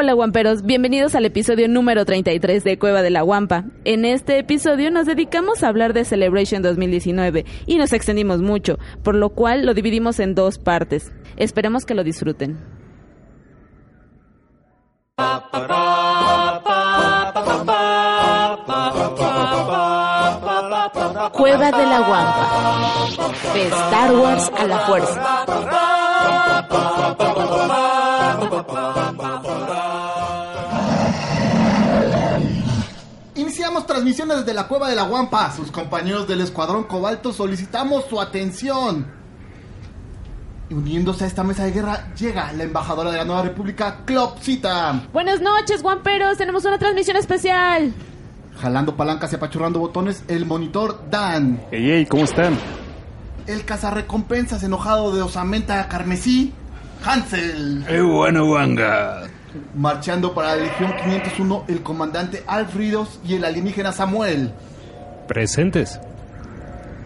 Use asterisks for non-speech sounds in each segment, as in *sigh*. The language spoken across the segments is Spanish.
Hola guamperos, bienvenidos al episodio número 33 de Cueva de la Guampa. En este episodio nos dedicamos a hablar de Celebration 2019 y nos extendimos mucho, por lo cual lo dividimos en dos partes. Esperemos que lo disfruten. Cueva de la Guampa. De Star Wars a la fuerza. Iniciamos transmisiones desde la Cueva de la Guampa. Sus compañeros del Escuadrón Cobalto solicitamos su atención. Y uniéndose a esta mesa de guerra llega la embajadora de la Nueva República, Clopsita. Buenas noches, guamperos. Tenemos una transmisión especial. Jalando palancas y apachurrando botones, el monitor Dan. Ey, ey, ¿cómo están? El cazarrecompensas enojado de osamenta carmesí, Hansel. ¡Eh, bueno, Wanga! Marchando para la Legión 501, el comandante Alfridos y el alienígena Samuel. Presentes.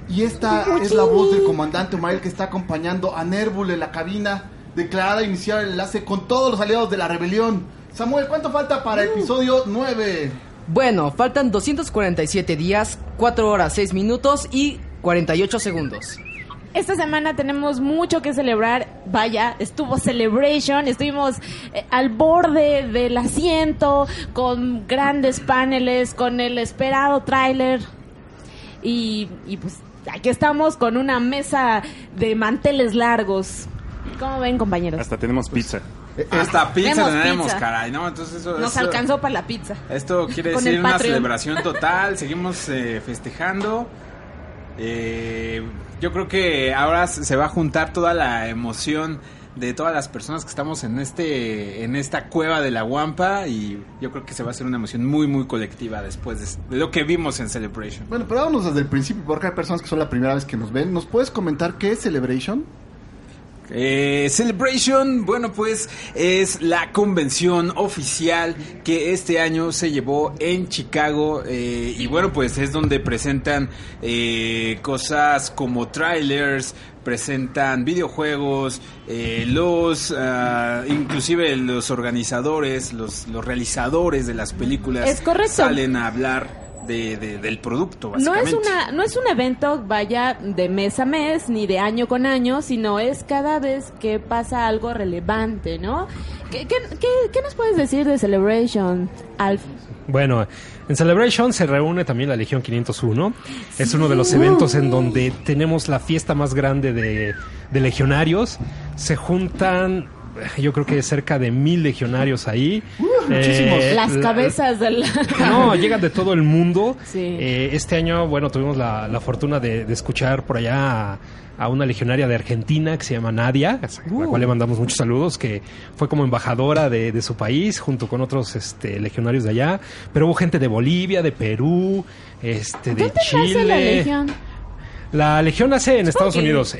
Y esta es la voz del comandante Omael que está acompañando a Nervul en la cabina, declarada a iniciar el enlace con todos los aliados de la rebelión. Samuel, ¿cuánto falta para el episodio 9? Bueno, faltan 247 días, 4 horas, 6 minutos y 48 segundos. Esta semana tenemos mucho que celebrar. Vaya, estuvo Celebration, estuvimos eh, al borde del asiento con grandes paneles, con el esperado tráiler. Y, y pues aquí estamos con una mesa de manteles largos. ¿Cómo ven, compañeros? Hasta tenemos pizza. Hasta pizza Tenemos tenemos, pizza. caray, ¿no? Entonces eso... Nos eso- alcanzó para la pizza. Esto quiere decir una celebración total, seguimos eh, festejando. Eh, yo creo que ahora se va a juntar toda la emoción de todas las personas que estamos en este en esta cueva de la Guampa y yo creo que se va a hacer una emoción muy muy colectiva después de, lo que vimos en Celebration. Bueno, pero vámonos desde el principio porque hay personas que son la primera vez que nos ven. ¿Nos puedes comentar qué es Celebration? Eh, Celebration, bueno, pues es la convención oficial que este año se llevó en Chicago eh, y bueno, pues es donde presentan eh, cosas como trailers, presentan videojuegos, eh, los, ah, inclusive los organizadores, los, los realizadores de las películas Es correcto. salen a hablar de, de- del producto, No básicamente. es, una, no es un evento, vaya, de mes a mes, ni de año con año, sino es cada vez que pasa algo relevante, ¿no? ¿Qué, qué, qué- qué nos puedes decir de Celebration, Alf? Bueno, en Celebration se reúne también la Legión 501. Es uno de los eventos en donde tenemos la fiesta más grande de, de legionarios. Se juntan, yo creo que cerca de mil legionarios ahí. *laughs* muchísimos. Eh, Las la- cabezas del... No, llegan de todo el mundo. Sí. Eh, este año, bueno, tuvimos la, la fortuna de, de escuchar por allá a, a una legionaria de Argentina que se llama Nadia, a la cual le mandamos muchos saludos, que fue como embajadora de, de su país junto con otros este, legionarios de allá. Pero hubo gente de Bolivia, de Perú, este, de ¿Dónde Chile. nace la Legión? La Legión nace en Estados Unidos. Sí,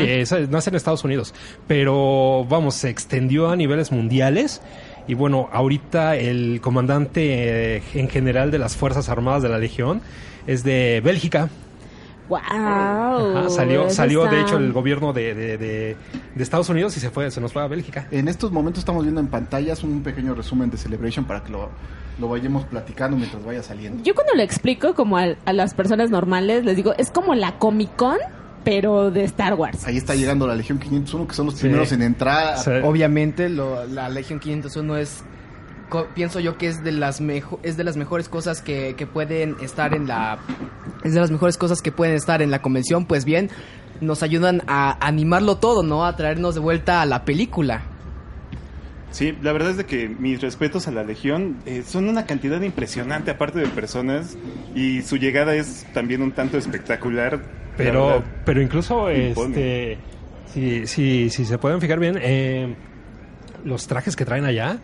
es- nace en Estados Unidos. Pero vamos, se extendió a niveles mundiales. Y bueno, ahorita el comandante eh, en general de las Fuerzas Armadas de la Legión es de Bélgica. ¡Wow! Ajá, salió, salió de hecho el gobierno de, de- de- de Estados Unidos y se fue, se nos fue a Bélgica. En estos momentos estamos viendo en pantallas un pequeño resumen de Celebration para que lo, lo vayamos platicando mientras vaya saliendo. Yo cuando lo explico como a, a las personas normales, les digo, es como la Comic Con, pero de Star Wars. Ahí está llegando la Legión 501, que son los Sí. primeros en entrar. Obviamente, lo- la Legión 501 es, co- pienso yo que es de las mejo- es de las mejores cosas que, que pueden estar en la, es de las mejores cosas que pueden estar en la convención. Pues bien, nos ayudan a animarlo todo, ¿no? A traernos de vuelta a la película. Sí, la verdad es de que mis respetos a la Legión eh, son una cantidad impresionante aparte de personas y su llegada es también un tanto espectacular. la Pero, verdad. pero incluso, Impone. este, si, si, si se pueden fijar bien, eh, los trajes que traen allá,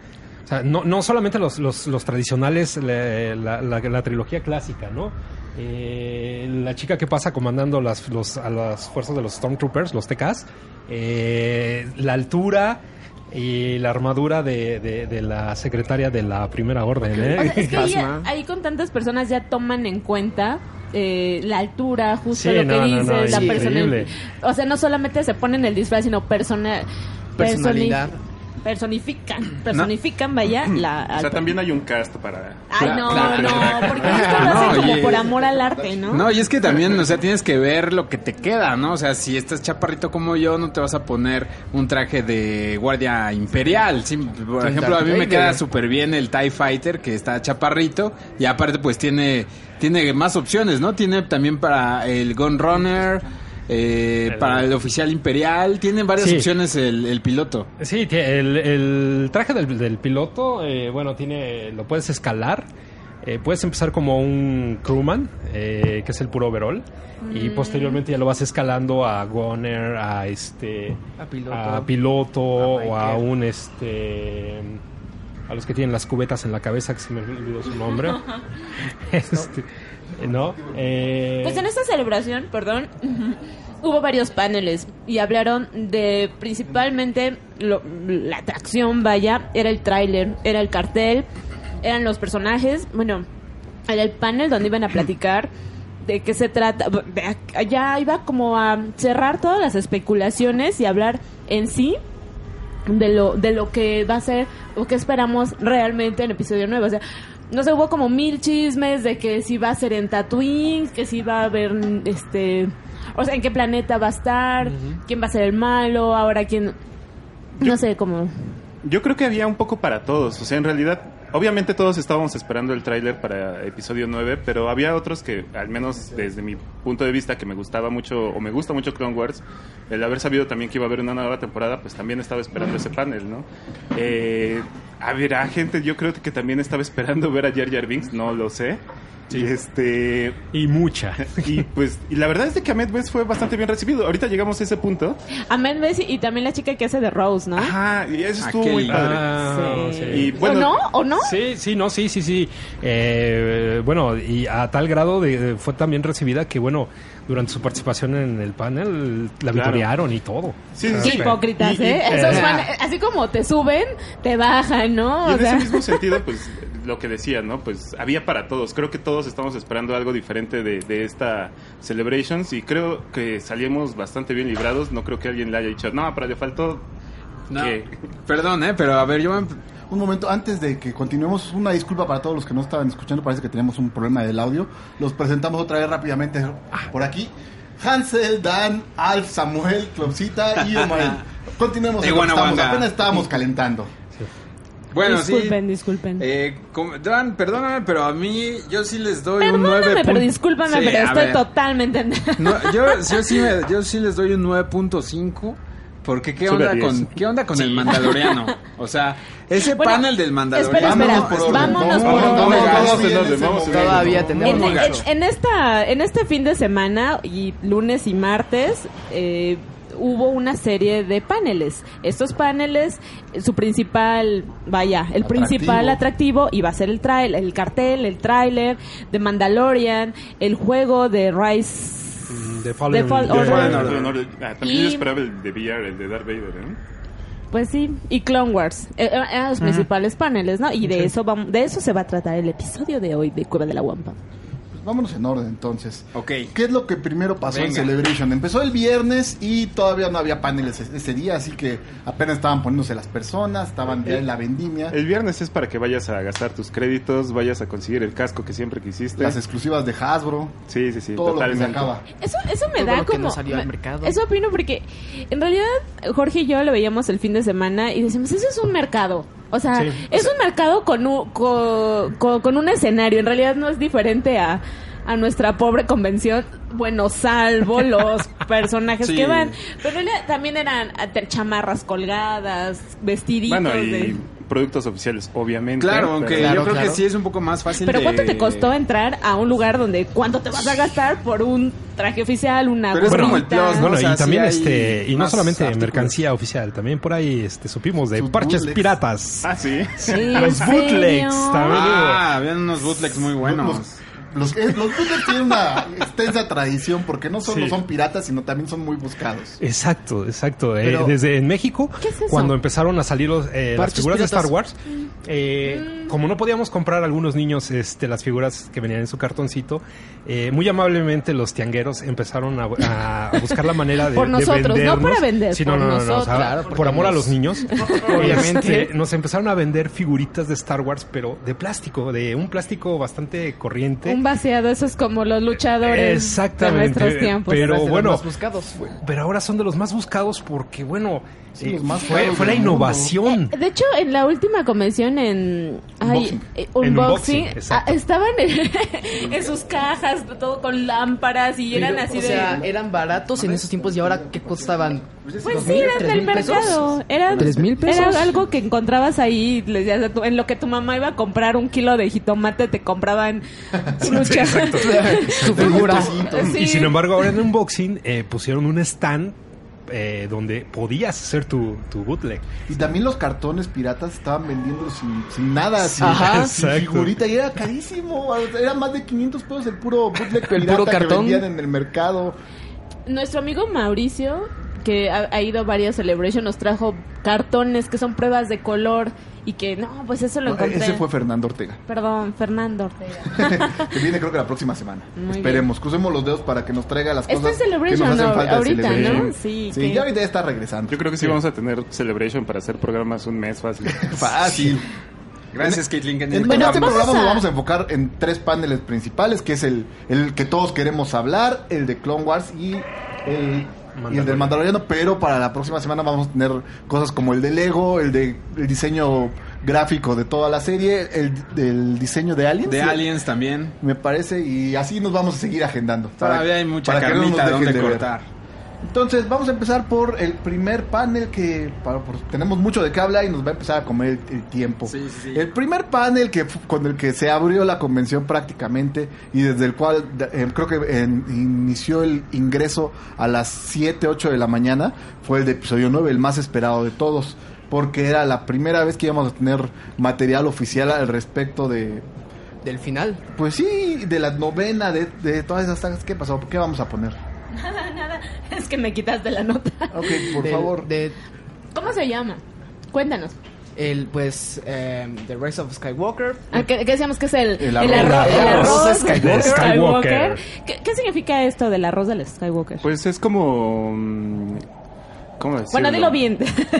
o sea, no, no solamente los, los, los tradicionales, la, la- la- la trilogía clásica, ¿no? Eh, la chica que pasa comandando las, los, a las fuerzas de los Stormtroopers, los TKs, eh, la altura y la armadura de, de- de la secretaria de la primera orden, ¿eh? O sea, es que ahí, ahí con tantas personas ya toman en cuenta eh, la altura, justo Sí, lo que no, dices, no, la sí, persona. O sea, no solamente se ponen el disfraz, sino persona, Personalidad. personi- personifican, personifican, vaya, *clears throat* la... O sea, también hay un cast para... Ay, no, Claro. no, porque esto lo *laughs* No, hacen como por amor al arte, ¿no? No, y es que también, o sea, tienes que ver lo que te queda, ¿no? O sea, si estás chaparrito como yo, no te vas a poner un traje de guardia imperial. Sí, por ejemplo, a mí me queda súper bien el TIE Fighter, que está chaparrito, y aparte pues tiene, tiene más opciones, ¿no? Tiene también para el Gun Runner, eh, El- para el oficial imperial, tiene varias Sí. opciones el, el piloto. Sí, el, el traje del, del piloto, eh, bueno, tiene, lo puedes escalar. Eh, puedes empezar como un crewman, eh, que es el puro overall, y Mm. posteriormente ya lo vas escalando a gunner, a este, A piloto. a piloto A o a un este, a los que tienen las cubetas en la cabeza, que se me olvidó su nombre. *laughs* *laughs* este, ¿no? Eh, Pues en esta celebración, perdón, *laughs* hubo varios paneles y hablaron de principalmente la atracción, vaya, era el tráiler, era el cartel, eran los personajes, bueno, era el panel donde iban a platicar de qué se trata, ya iba como a cerrar todas las especulaciones y hablar en sí de lo de lo que va a ser o que esperamos realmente en episodio 9. O sea, no sé, hubo como mil chismes de que si va a ser en Tatooine, que si va a haber este o sea, en qué planeta va a estar, quién va a ser el malo, ahora quién no sé cómo Yo creo que había un poco para todos. O sea, en realidad, obviamente todos estábamos esperando el tráiler para episodio 9, pero había otros que, al menos desde mi punto de vista, que me gustaba mucho, o me gusta mucho Clone Wars, el haber sabido también que iba a haber una nueva temporada, pues también estaba esperando ese panel, ¿no? Eh, habrá gente, yo creo que también estaba esperando ver a Jar Jar Binks, no lo sé. Y este y mucha. *laughs* y pues y la verdad es de que Ahmed Best fue bastante bien recibido. Ahorita llegamos a ese punto. Ahmed Bessie y también la chica que hace de Rose, ¿no? Ajá, y eso estuvo Aquel- muy padre. Ah, Sí. sí. Y bueno, ¿O no? ¿O no? Sí, sí, no, sí, sí, sí. Eh, bueno, y a tal grado de, fue también recibida que, bueno, durante su participación en el panel la Claro. vitorearon y todo. Sí, sí, Qué sí. hipócritas, Y- y- ¿eh? eh, Esos eh. fan- así como te suben, te bajan, ¿no? Y O en sea, ese mismo sentido, pues *laughs* lo que decía, ¿no? Pues había para todos. Creo que todos estamos esperando algo diferente de, de esta Celebrations y creo que salimos bastante bien librados. No creo que alguien le haya dicho, no, pero le faltó No, que... perdón, ¿eh? Pero a ver, yo... me- Un momento, antes de que continuemos, una disculpa para todos los que no estaban escuchando, parece que tenemos un problema del audio. Los presentamos otra vez rápidamente por aquí. Hansel, Dan, Alf, Samuel, Clopsita y Omar. *laughs* Continuemos, apenas estábamos calentando. Bueno, disculpen, sí. disculpen. Eh, com- Dan, perdóname, pero a mí yo sí les doy un 9. Perdóname, pero discúlpame, Sí, pero estoy ver. totalmente en... No, yo, *laughs* yo, sí me- yo sí les doy un 9.5. Porque qué onda 10. con qué onda con el Mandaloriano? O sea, ese Bueno, panel del espera, Mandaloriano. espera, por orden. vámonos por. Todavía tenemos En, en esta, en este fin de semana y lunes y martes eh, hubo una serie de paneles. Estos paneles, eh, su principal, vaya, el principal atractivo iba a ser el trail, el cartel, el tráiler de Mandalorian, el juego de Rise. de Fallen, The Fall de- Order. No, no, ah, también Y- yo esperaba el de VR, el de Darth Vader, ¿eh? Pues sí, y Clone Wars. Eh, eran los principales paneles, ¿no? Y de eso vamos, de eso se va a tratar el episodio de hoy de Cueva de la Guampa. Vámonos en orden entonces. Ok. ¿Qué es lo que primero pasó en. Celebration? Empezó el viernes y todavía no había paneles ese, día, así que apenas estaban poniéndose las personas, estaban ya en la vendimia. El viernes es para que vayas a gastar tus créditos, vayas a conseguir el casco que siempre quisiste. Las exclusivas de Hasbro, Sí, sí, sí, todo lo que se totalmente. acaba. Eso, eso me Todo da lo que como. no salió al me- mercado. Eso opino porque en realidad Jorge y yo lo veíamos el fin de semana y decimos, eso es un mercado. O sea, Sí. es un mercado con un, con, con- con un escenario. En realidad no es diferente a, a nuestra pobre convención. Bueno, salvo los *laughs* personajes Sí. que van. Pero también eran ah, chamarras colgadas, vestiditos. Bueno, y de- productos oficiales, obviamente. Claro, aunque pero- Claro, yo creo claro. que sí es un poco más fácil Pero de- ¿cuánto te costó entrar a un lugar donde cuánto te vas a gastar por un traje oficial, una Pero es como el gorrita? plus, ¿no? Bueno, O sea, y también sí este y no solamente artículos. mercancía oficial, también por ahí este supimos de Sus parches bootlegs. piratas. Ah, sí. Sí, Los bootlegs también. Ah, habían unos bootlegs muy buenos. Los- Los, eh, los bootlegs tienen una *laughs* extensa tradición porque no solo Sí. son piratas, sino también son muy buscados. Exacto, exacto. Eh, desde en México, ¿Qué es eso? cuando empezaron a salir los, eh, las figuras de. Star Wars, eh, como no podíamos comprar algunos niños este, las figuras que venían en su cartoncito, eh, muy amablemente los tiangueros empezaron a, a- a buscar la manera de, Por de nosotros, no para vender, Sí, no, por no, no, no, nosotros. o sea, Claro, por amor a los niños. *laughs* Obviamente. Este, nos empezaron a vender figuritas de Star Wars, pero de plástico, de un plástico bastante corriente. Un vaciado, eso es como los luchadores Exactamente, de nuestros tiempos. pero- los bueno, más buscados. Pero ahora son de los más buscados porque, bueno, Sí, eh, más fue, la innovación. De hecho, en la última convención en ay, Unboxing. eh, En unboxing, unboxing, ah, estaban en, *laughs* en sus cajas, todo con lámparas y eran Pero, así o de... sea, eran baratos en esos tiempos y ahora ¿qué costaban? Pues ¿Dos sí, eran del mercado. Eran, ¿Tres mil pesos? Era algo que encontrabas ahí. tu- en lo que tu mamá iba a comprar un kilo de jitomate, te compraban lucha. *laughs* *laughs* Su figura. Sí. Y sin embargo, ahora en unboxing eh, pusieron un stand eh, donde podías hacer tu, tu bootleg. Y también los cartones piratas estaban vendiendo sin, sin nada, sin, Ajá. sin Exacto. figurita y era carísimo. Era más de 500 pesos el puro bootleg El pirata puro que cartón. vendían en el mercado. Nuestro amigo Mauricio, que ha, ha ido a varias Celebration, nos trajo cartones que son pruebas de color y que no, pues eso lo No, encontré. ese fue Fernando Ortega. Perdón, Fernando Ortega. *laughs* que viene creo que la próxima semana. Muy Esperemos, crucemos los dedos para que nos traiga las Está cosas en Celebration, que nos hacen falta de ahorita, Celebration. ¿no? Sí, Sí, que- ya ahorita está regresando. Yo creo que sí, vamos a tener Celebration para hacer programas un mes fácil. *laughs* Fácil. *laughs* Gracias, Caitlin. En, en Bueno, este programa a- nos vamos a enfocar en tres paneles principales, que es el, el que todos queremos hablar, el de Clone Wars y el, y el del Mandaloriano, pero para la próxima semana vamos a tener cosas como el de Lego, el de el diseño gráfico de toda la serie, el del diseño de Aliens. De Sí, Aliens también. Me parece, y así nos vamos a seguir agendando. para- Todavía hay mucha para no carnita dejen donde cortar. Entonces, vamos a empezar por el primer panel que para- por- tenemos mucho de qué hablar y nos va a empezar a comer el, el tiempo. Sí, sí. El primer panel que con el que se abrió la convención prácticamente y desde el cual eh, creo que inició el ingreso a las 7, 8 de la mañana fue el de episodio 9, el más esperado de todos, porque era la primera vez que íbamos a tener material oficial al respecto de, Del final. pues sí, de la novena, de, de todas esas sagas. ¿Qué pasó? ¿Qué vamos a poner? *laughs* Es que me quitas de la nota. Ok, por Del- favor. De, ¿Cómo se llama? Cuéntanos. el, pues, eh, The Rise of Skywalker. Ah, ¿Qué, qué decíamos que es el, El el arroz. el El arroz arroz de Skywalker. de Skywalker. ¿Qué, qué significa esto del arroz del Skywalker? Pues es como... mm, ¿Cómo decirlo? bueno, dilo bien.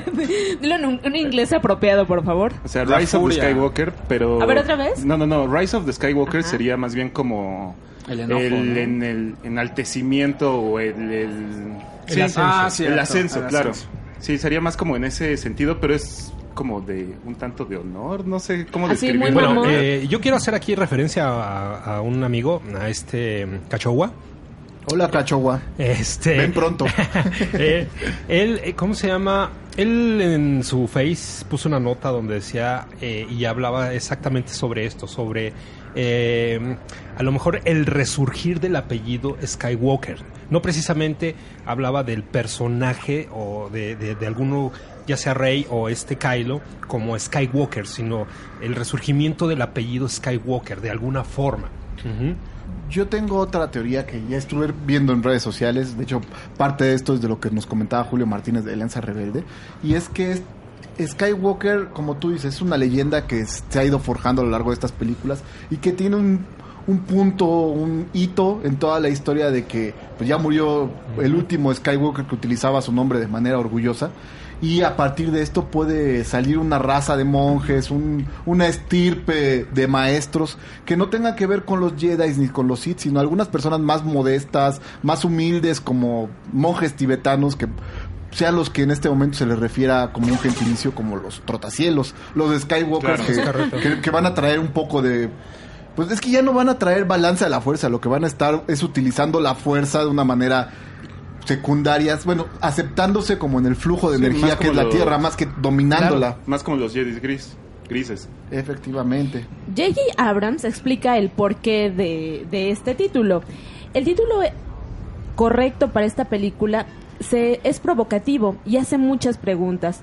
*laughs* dilo en un, un inglés apropiado, por favor. O sea, Rise of the. Skywalker, pero... A ver, ¿otra vez? No, no, no. Rise of the Skywalker Ajá. sería más bien como... El enojo, el, ¿no? en el enaltecimiento o el... el El ascenso. Ah, ascenso, el claro. ascenso. Sí, sería más como en ese sentido, pero es como de un tanto de honor, no sé cómo Así, describirlo. Bueno, eh, yo quiero hacer aquí referencia a, a un amigo, a este mm, Cachowa. Hola, Cachowa. Este, Ven pronto. *laughs* Eh, él, eh, ¿cómo se llama? Él en su face puso una nota donde decía eh, y hablaba exactamente sobre esto, sobre eh, a lo mejor el resurgir del apellido Skywalker. No precisamente hablaba del personaje o de, de, alguno, ya sea Rey o este Kylo, como Skywalker, sino el resurgimiento del apellido Skywalker de alguna forma. Yo tengo otra teoría que ya estuve viendo en redes sociales. De hecho, parte de esto es de lo que nos comentaba Julio Martínez de Alianza Rebelde. Y es que Skywalker, como tú dices, es una leyenda que se ha ido forjando a lo largo de estas películas y que tiene un, un punto, un hito en toda la historia de que pues, ya murió el último Skywalker que utilizaba su nombre de manera orgullosa. Y a partir de esto puede salir una raza de monjes, un- una estirpe de maestros que no tenga que ver con los Jedi ni con los Sith, sino algunas personas más modestas, más humildes, como monjes tibetanos que sean los que en este momento se les refiera como un gentilicio, como los trotacielos, los de Skywalker Claro, que, que- que van a traer un poco de... Pues es que ya no van a traer balance a la fuerza, lo que van a estar es utilizando la fuerza de una manera secundarias, bueno, aceptándose como en el flujo de Sí, energía que es la lo- Tierra, más que dominándola. Más como los Jedi gris, grises. Efectivamente. J.J. Abrams explica el porqué de, de este título. El título correcto para esta película se, es provocativo y hace muchas preguntas.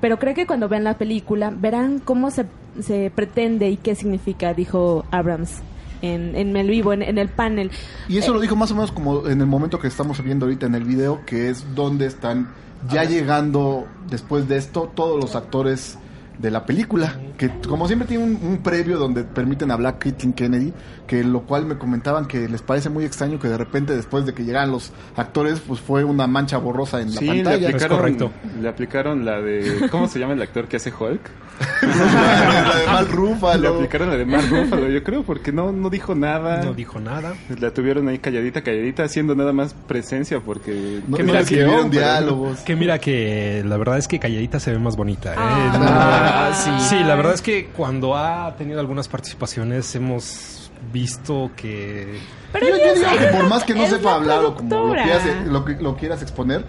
Pero creo que cuando vean la película verán cómo se, se pretende y qué significa, dijo Abrams. en, en el vivo, en, en el panel. Y eso Eh, lo dijo más o menos como en el momento que estamos viendo ahorita en el video, que es donde están ya llegando después de esto todos los actores de la película, que como siempre tiene un, un previo donde permiten hablar Caitlin Kennedy, que lo cual me comentaban que les parece muy extraño que de repente después de que llegaran los actores, pues fue una mancha borrosa en la le pantalla. aplicaron, correcto. le aplicaron la de... ¿Cómo se llama el actor que hace Hulk? *laughs* la de Mal Le Ruffalo. aplicaron la de Mark Ruffalo, yo creo, porque no, no dijo nada. No dijo nada. La tuvieron ahí calladita, calladita, haciendo nada más presencia porque... No, que no mira le que- pero- diálogos. Que mira que la verdad es que Calladita se ve más bonita. ¿eh? Ah, No, sí. la verdad es que cuando ha tenido algunas participaciones hemos visto que... Pero yo, yo digo que por más que no sepa la hablar o como lo quieras, lo, que- lo quieras exponer,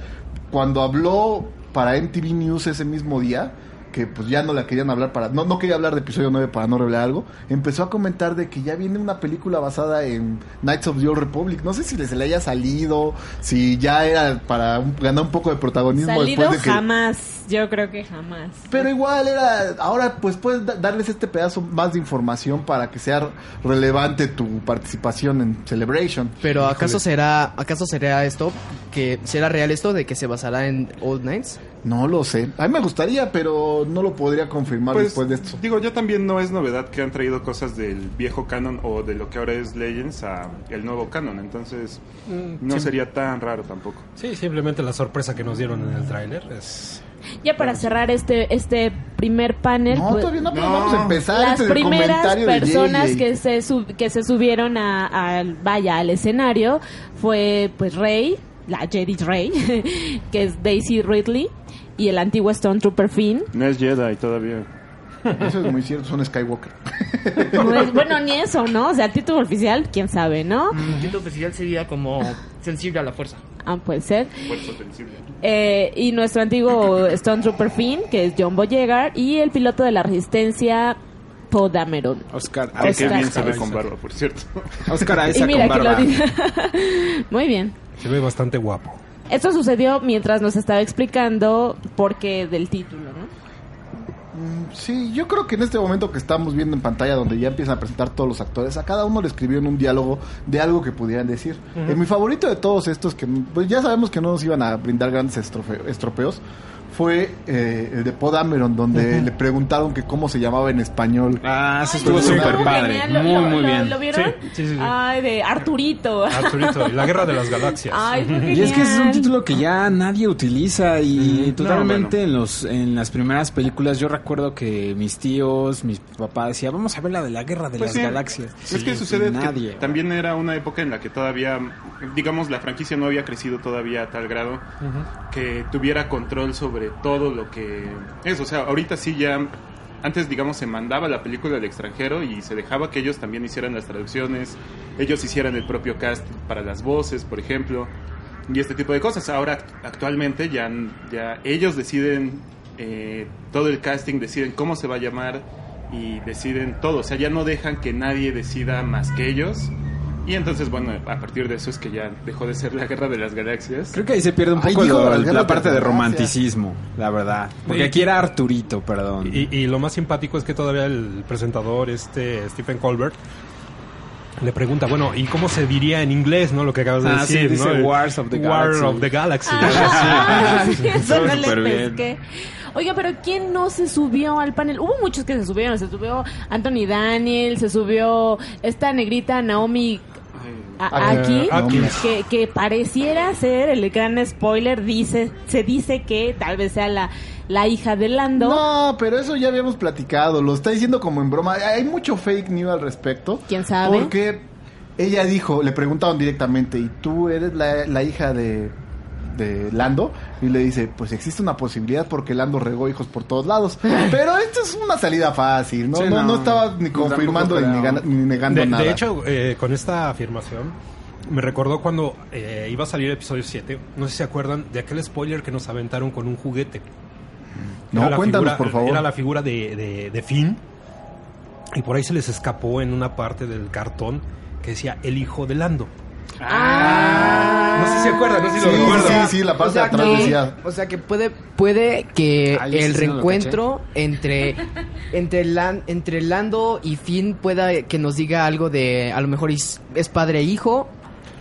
cuando habló para MTV News ese mismo día, que pues ya no la querían hablar para, no, no quería hablar de episodio 9 para no revelar algo, empezó a comentar de que ya viene una película basada en Knights of the Old Republic. No sé si se le haya salido, si ya era para un- ganar un poco de protagonismo Salido después de que... jamás, yo creo que jamás. Pero igual era, ahora pues puedes da- darles este pedazo más de información para que sea relevante tu participación en Celebration. Pero ¿acaso será acaso será esto que será real esto de que se basará en Old Knights? No lo sé. A mí me gustaría, pero no lo podría confirmar Pues, después de esto. Digo, ya también no es novedad que han traído cosas del viejo canon o de lo que ahora es Legends a el nuevo canon, entonces no sí. sería tan raro tampoco. Sí, simplemente la sorpresa que nos dieron en el tráiler es... Ya para cerrar este este primer panel, No, pues, todavía no, pero no. vamos a empezar. las este primeras comentario de personas JJ. que se sub- que se subieron a, al vaya al escenario fue pues Rey, la Jedi Rey, *laughs* que es Daisy Ridley y el antiguo Stone Trooper Finn. No es Jedi todavía. Eso es muy cierto, son Skywalker. *laughs* Pues, bueno, ni eso, ¿no? O sea, el título oficial, quién sabe, ¿no? El título oficial sería como sensible a la fuerza. Ah, puede ser. Fuerza sensible. Eh, y nuestro antiguo Stone Trooper Finn, que es John Boyegar, y el piloto de la Resistencia, Poe Dameron. Oscar qué Oscar. bien se ve con barba, por cierto. Oscar Y Isaac mira con que lo barba. dice. *laughs* Muy bien. Se ve bastante guapo. Esto sucedió mientras nos estaba explicando por qué del título, ¿no? Sí, yo creo que en este momento que estamos viendo en pantalla, donde ya empiezan a presentar todos los actores, a cada uno le escribió en un diálogo de algo que pudieran decir. Eh, mi favorito de todos estos, que pues ya sabemos que no nos iban a brindar grandes estrofe- estropeos, fue eh, el de Poe Dameron, donde le preguntaron que cómo se llamaba en español. Ah, eso Ay, estuvo súper padre. genial. ¿Lo- Muy, lo- muy lo- bien. ¿Lo vieron? Sí, sí, sí, sí. Ay, de Arturito. Arturito, la guerra de las galaxias. Ay, fue Y es que ese es un título que ya nadie utiliza y Mm, totalmente no, en los en las primeras películas yo recuerdo que mis tíos, mis papás decían, vamos a ver la de la guerra de Pues las sí. galaxias. Es que Sí, sucede nadie. que también era una época en la que todavía, digamos, la franquicia no había crecido todavía a tal grado que tuviera control sobre todo lo que es. O sea, ahorita sí ya, antes, digamos, se mandaba la película al extranjero y se dejaba que ellos también hicieran las traducciones, ellos hicieran el propio cast para las voces, por ejemplo, y este tipo de cosas. Ahora, act- actualmente, ya, ya ellos deciden eh, todo el casting, deciden cómo se va a llamar y deciden todo. O sea, ya no dejan que nadie decida más que ellos. Y entonces, bueno, a partir de eso es que ya dejó de ser la guerra de las galaxias. Creo que ahí se pierde un Ay, poco lo- la parte de romanticismo, la verdad. Porque Y- aquí era Arturito, perdón. Y, y lo más simpático es que todavía el presentador, este Stephen Colbert, le pregunta, bueno, ¿y cómo se diría en inglés, no? Lo que acabas de Ah, sí, decir, dice ¿no? Wars of the War Galaxy. of the Galaxy. Ah, *laughs* sí, eso Estuvo no le súper bien. pesqué. Oiga, pero ¿quién no se subió al panel? Hubo muchos que se subieron. Se subió Anthony Daniel, se subió esta negrita Naomi a- Ah, aquí, que pareciera ser el gran spoiler. Dice, se dice que tal vez sea la, la hija de Lando. No, pero eso ya habíamos platicado. Lo está diciendo como en broma. Hay mucho fake news al respecto. ¿Quién sabe? Porque ella dijo, le preguntaron directamente, ¿y tú eres la, la hija de, de Lando? Y le dice, pues existe una posibilidad porque Lando regó hijos por todos lados. *laughs* Pero esto es una salida fácil, ¿no? Sí, no, no. no estaba ni confirmando ni, negando De, nada. de hecho, eh, con esta afirmación, me recordó cuando eh, iba a salir episodio 7. No sé si se acuerdan de aquel spoiler que nos aventaron con un juguete. no, Era cuéntanos, figura- por favor. Era la figura de, de, de Finn. Y por ahí se les escapó en una parte del cartón que decía el hijo de Lando. Ah, No sé si se acuerdan, no sé si Sí, lo recuerdan. sí, sí, la parte o sea de atrás que, decía. o sea que puede puede que Ah, el sí reencuentro entre entre Lan- entre Lando y Finn pueda que nos diga algo de a lo mejor es, es padre e hijo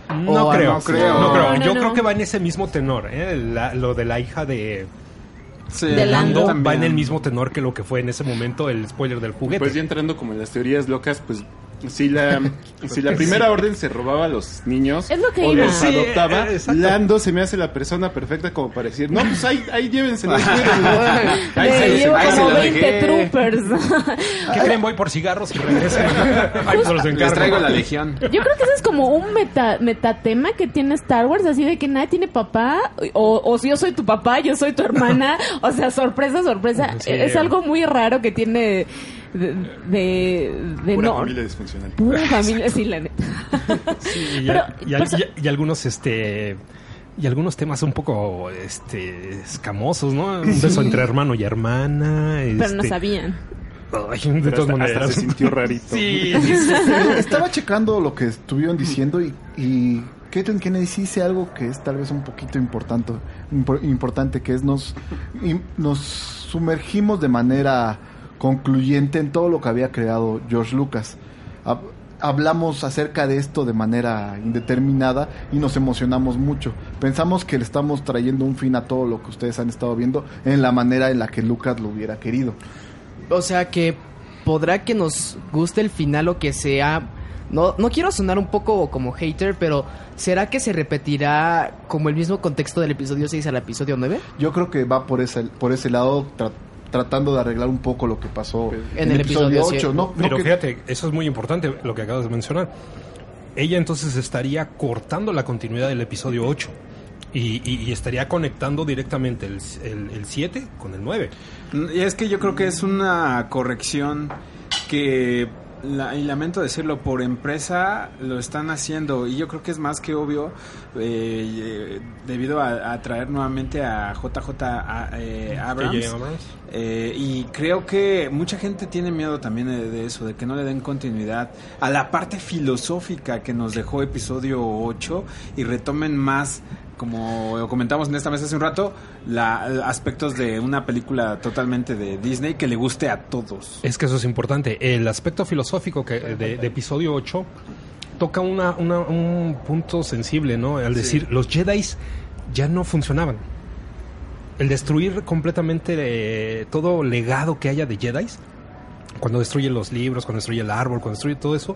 No creo, no creo. No, no, Yo no. creo que va en ese mismo tenor. ¿eh? La- lo de la hija de, Sí, De Lando Lando. va en el mismo tenor que lo que fue en ese momento el spoiler del juguete. Pues ya entrando como en las teorías locas, pues si la, *laughs* si la primera orden se robaba a los niños Es lo que o iba. los Sí, adoptaba, eh. Lando se me hace la persona perfecta como para decir, no, pues ahí, ahí llévenselo. *laughs* ahí cuídenlo". Ahí Le se los llevo ahí se como los 20 dejé. troopers. *laughs* ¿Qué creen? Voy por cigarros y regresen. Ahí se los Les traigo la legión. Yo creo que ese es como un meta, metatema que tiene Star Wars, así de que nadie tiene papá, o, o si yo soy tu papá, yo soy tu hermana, o sea, sorpresa, sorpresa. Sí. Es algo muy raro que tiene de... de, de Pura no- familia disfuncional. Pura *laughs* familia, sí, la neta. *laughs* Sí, y, Pero, y- y- pues, y- y algunos, este... Y algunos temas un poco, este, escamosos, ¿no? Un beso entre hermano y hermana. pero no este- sabían. Ay, de Pero todas maneras. se sintió rarito. Sí, *laughs* sí, sí. Estaba checando lo que estuvieron diciendo y, y Caitlin Kennedy sí dice algo que es tal vez un poquito importante, impor- importante que es nos, nos sumergimos de manera concluyente en todo lo que había creado George Lucas. Hab- Hablamos acerca de esto de manera indeterminada y nos emocionamos mucho. Pensamos que le estamos trayendo un fin a todo lo que ustedes han estado viendo en la manera en la que Lucas lo hubiera querido. O sea que podrá que nos guste el final o que sea. No, no quiero sonar un poco como hater, pero ¿será que se repetirá como el mismo contexto del episodio 6 al episodio 9? Yo creo que va por ese, por ese lado, tratando de arreglar un poco lo que pasó En el episodio 8. No, no Pero que- fíjate, eso es muy importante lo que acabas de mencionar. Ella entonces estaría cortando la continuidad del episodio 8 y, y- y estaría conectando directamente el, el, el 7 con el 9. Y es que yo creo que es una corrección que, la- y lamento decirlo, por empresa lo están haciendo. Y yo creo que es más que obvio eh, eh, debido a, a traer nuevamente a JJ a- eh, Abrams. Eh, y creo que mucha gente tiene miedo también de, de eso, de que no le den continuidad a la parte filosófica que nos dejó episodio 8 y retomen más, como comentamos en esta mesa hace un rato, la, aspectos de una película totalmente de Disney que le guste a todos. Es que eso es importante. El aspecto filosófico que, de, de episodio 8 toca una, una- un punto sensible, ¿no? Al decir, los Jedi ya no funcionaban. El destruir completamente eh, todo legado que haya de Jedi, cuando destruye los libros, cuando destruye el árbol, cuando destruye todo eso,